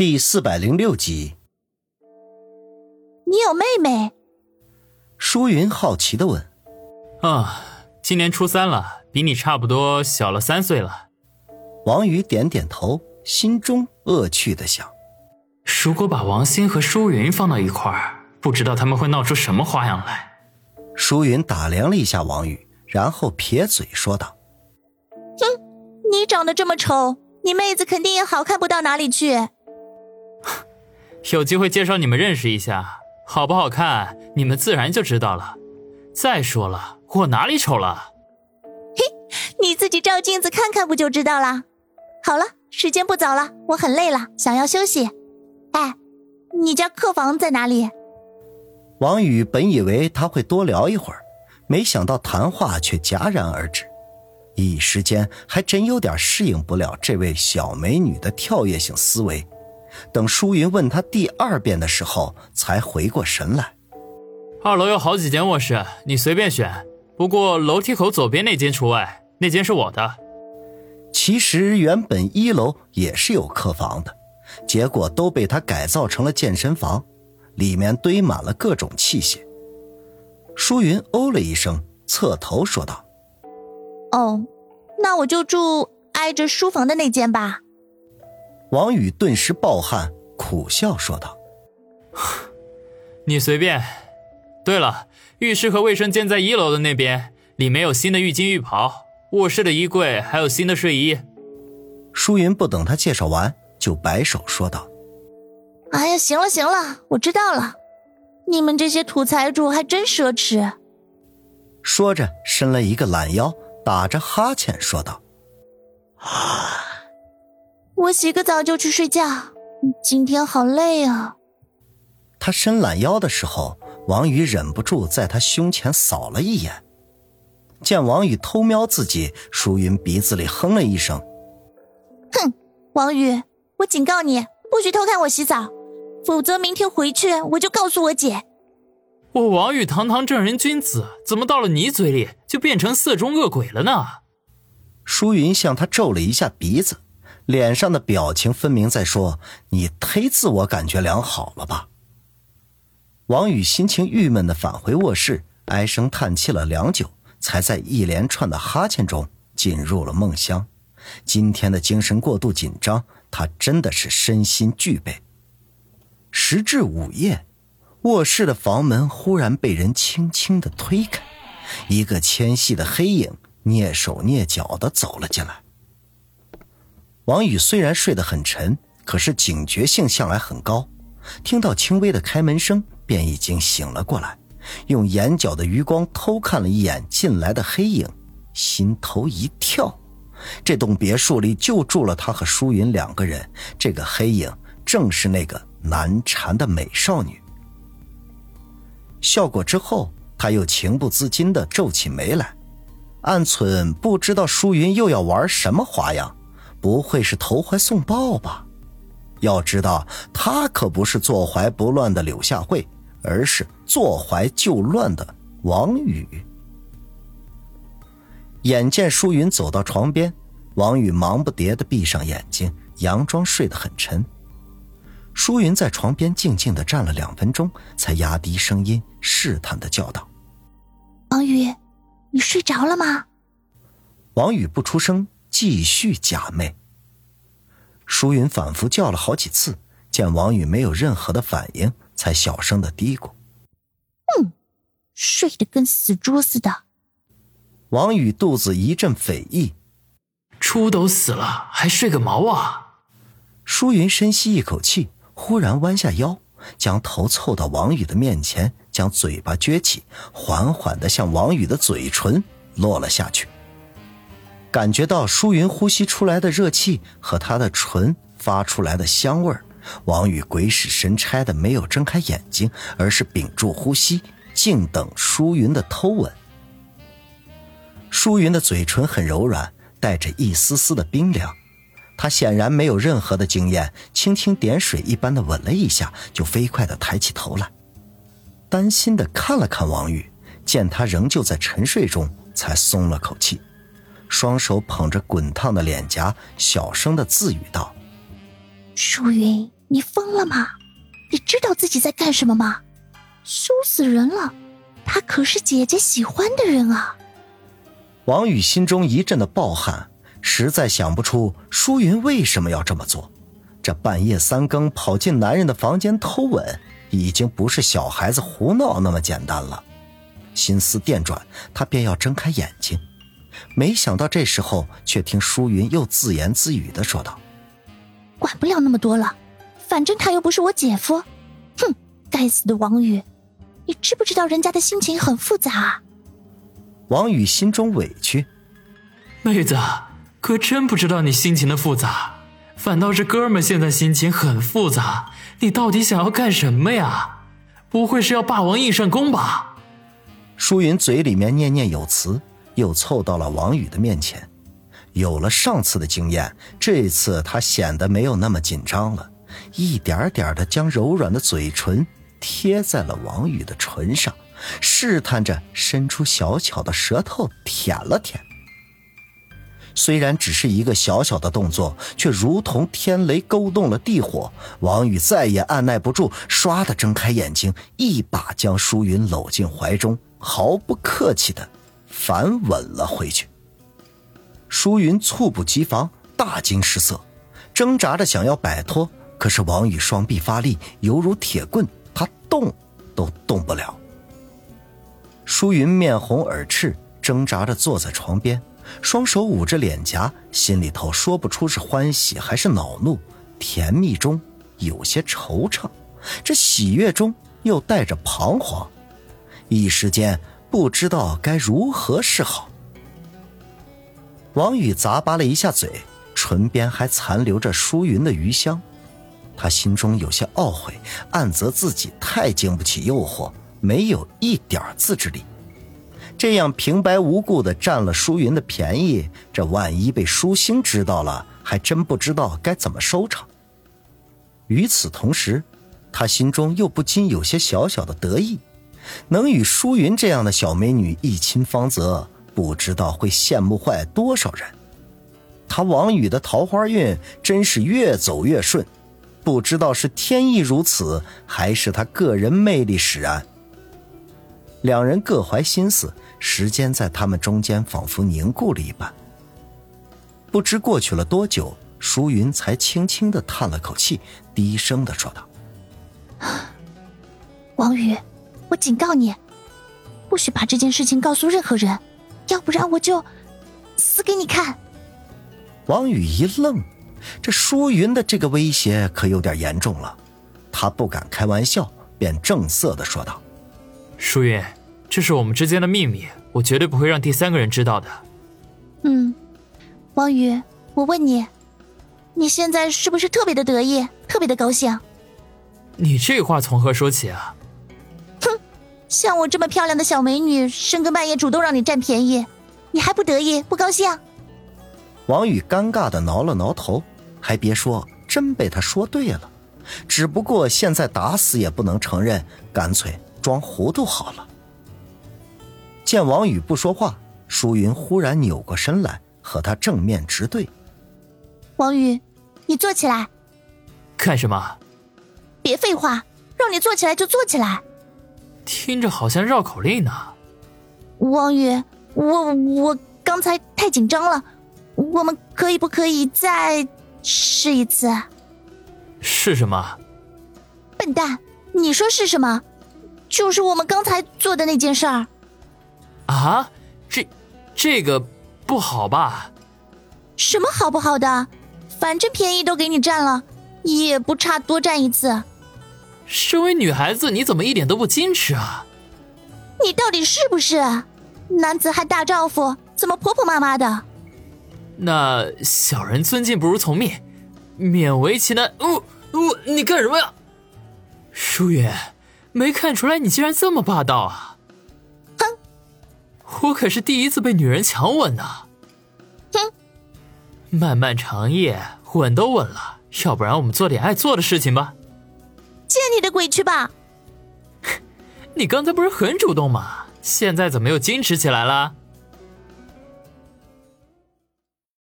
第四百零六集，你有妹妹？舒云好奇的问。啊，今年初三了，比你差不多小了三岁了。王宇点点头，心中恶趣的想：如果把王鑫和舒云放到一块儿，不知道他们会闹出什么花样来。舒云打量了一下王宇，然后撇嘴说道：“哼，你长得这么丑，你妹子肯定也好看不到哪里去。有机会介绍你们认识一下，好不好看，你们自然就知道了。再说了，我哪里丑了？嘿，你自己照镜子看看不就知道了。好了，时间不早了，我很累了，想要休息。哎，你家客房在哪里？”王宇本以为他会多聊一会儿，没想到谈话却戛然而止，一时间还真有点适应不了这位小美女的跳跃性思维。等舒云问他第二遍的时候，才回过神来。二楼有好几间卧室，你随便选，不过楼梯口左边那间除外，那间是我的。其实原本一楼也是有客房的，结果都被他改造成了健身房。里面堆满了各种器械。舒云哦了一声，侧头说道：“哦，那我就住挨着书房的那间吧。”王宇顿时暴汗，苦笑说道：“ 你随便。对了，浴室和卫生间在一楼的那边，里面有新的浴巾、浴袍，卧室的衣柜还有新的睡衣。”舒云不等他介绍完，就摆手说道。哎呀，行了行了，我知道了。你们这些土财主还真奢侈。说着，伸了一个懒腰，打着哈欠说道：“ 我洗个澡就去睡觉，今天好累啊。”他伸懒腰的时候，王宇忍不住在他胸前扫了一眼。见王宇偷瞄自己，舒云鼻子里哼了一声：“哼，王宇，我警告你，不许偷看我洗澡。”否则明天回去我就告诉我姐。我王宇堂堂正人君子，怎么到了你嘴里就变成色中恶鬼了呢？舒云向他皱了一下鼻子，脸上的表情分明在说：“你忒自我感觉良好了吧？”王宇心情郁闷的返回卧室，唉声叹气了良久，才在一连串的哈欠中进入了梦乡。今天的精神过度紧张，他真的是身心俱备。时至午夜，卧室的房门忽然被人轻轻的推开，一个纤细的黑影蹑手蹑脚的走了进来。王宇虽然睡得很沉，可是警觉性向来很高，听到轻微的开门声，便已经醒了过来，用眼角的余光偷看了一眼进来的黑影，心头一跳，这栋别墅里就住了他和舒云两个人，这个黑影正是那个。难缠的美少女。笑过之后，他又情不自禁地皱起眉来，暗忖不知道舒云又要玩什么花样，不会是投怀送抱吧？要知道，他可不是坐怀不乱的柳下惠，而是坐怀就乱的王宇。眼见舒云走到床边，王宇忙不迭的闭上眼睛，佯装睡得很沉。舒云在床边静静的站了两分钟，才压低声音试探的叫道：“王宇，你睡着了吗？”王宇不出声，继续假寐。舒云反复叫了好几次，见王宇没有任何的反应，才小声的嘀咕：“嗯，睡得跟死猪似的。”王宇肚子一阵匪意：“猪都死了，还睡个毛啊！”舒云深吸一口气。忽然弯下腰，将头凑到王宇的面前，将嘴巴撅起，缓缓的向王宇的嘴唇落了下去。感觉到舒云呼吸出来的热气和他的唇发出来的香味儿，王宇鬼使神差的没有睁开眼睛，而是屏住呼吸，静等舒云的偷吻。舒云的嘴唇很柔软，带着一丝丝的冰凉。他显然没有任何的经验，轻轻点水一般的吻了一下，就飞快的抬起头来，担心的看了看王宇，见他仍旧在沉睡中，才松了口气，双手捧着滚烫的脸颊，小声的自语道：“舒云，你疯了吗？你知道自己在干什么吗？羞死人了！他可是姐姐喜欢的人啊！王宇心中一阵的暴汗，实在想不出舒云为什么要这么做。这半夜三更跑进男人的房间偷吻，已经不是小孩子胡闹那么简单了。心思电转，他便要睁开眼睛，没想到这时候却听舒云又自言自语的说道：“管不了那么多了，反正他又不是我姐夫。哼，该死的王宇，你知不知道人家的心情很复杂？”王宇心中委屈，妹子，哥真不知道你心情的复杂。反倒是哥们现在心情很复杂，你到底想要干什么呀？不会是要霸王硬上弓吧？舒云嘴里面念念有词，又凑到了王宇的面前。有了上次的经验，这次他显得没有那么紧张了，一点点的将柔软的嘴唇贴在了王宇的唇上，试探着伸出小巧的舌头舔了舔。虽然只是一个小小的动作，却如同天雷勾动了地火。王宇再也按耐不住，唰的睁开眼睛，一把将舒云搂进怀中，毫不客气的反吻了回去。舒云猝不及防，大惊失色，挣扎着想要摆脱，可是王宇双臂发力，犹如铁棍，他动都动不了。舒云面红耳赤，挣扎着坐在床边。双手捂着脸颊，心里头说不出是欢喜还是恼怒，甜蜜中有些惆怅，这喜悦中又带着彷徨，一时间不知道该如何是好。王宇咂巴了一下嘴，唇边还残留着舒云的余香，他心中有些懊悔，暗责自己太经不起诱惑，没有一点自制力。这样平白无故的占了舒云的便宜，这万一被舒心知道了，还真不知道该怎么收场。与此同时，他心中又不禁有些小小的得意，能与舒云这样的小美女一亲芳泽，不知道会羡慕坏多少人。他王宇的桃花运真是越走越顺，不知道是天意如此，还是他个人魅力使然。两人各怀心思。时间在他们中间仿佛凝固了一般。不知过去了多久，舒云才轻轻的叹了口气，低声的说道：“王宇，我警告你，不许把这件事情告诉任何人，要不然我就死给你看。”王宇一愣，这舒云的这个威胁可有点严重了，他不敢开玩笑，便正色的说道：“舒云。”这是我们之间的秘密，我绝对不会让第三个人知道的。嗯，王宇，我问你，你现在是不是特别的得意，特别的高兴？你这话从何说起啊？哼，像我这么漂亮的小美女，深更半夜主动让你占便宜，你还不得意不高兴？王宇尴尬的挠了挠头，还别说，真被他说对了。只不过现在打死也不能承认，干脆装糊涂好了。见王宇不说话，舒云忽然扭过身来，和他正面直对。王宇，你坐起来。干什么？别废话，让你坐起来就坐起来。听着好像绕口令呢。王宇，我我刚才太紧张了，我们可以不可以再试一次？是什么？笨蛋，你说是什么？就是我们刚才做的那件事儿。啊，这，这个不好吧？什么好不好的？反正便宜都给你占了，也不差多占一次。身为女孩子，你怎么一点都不矜持啊？你到底是不是？男子汉大丈夫，怎么婆婆妈妈的？那小人尊敬不如从命，勉为其难。哦哦，你干什么呀？舒云，没看出来你竟然这么霸道啊！哼我可是第一次被女人强吻呢。哼，漫漫长夜，吻都吻了，要不然我们做点爱做的事情吧。见你的鬼去吧！你刚才不是很主动吗？现在怎么又矜持起来了？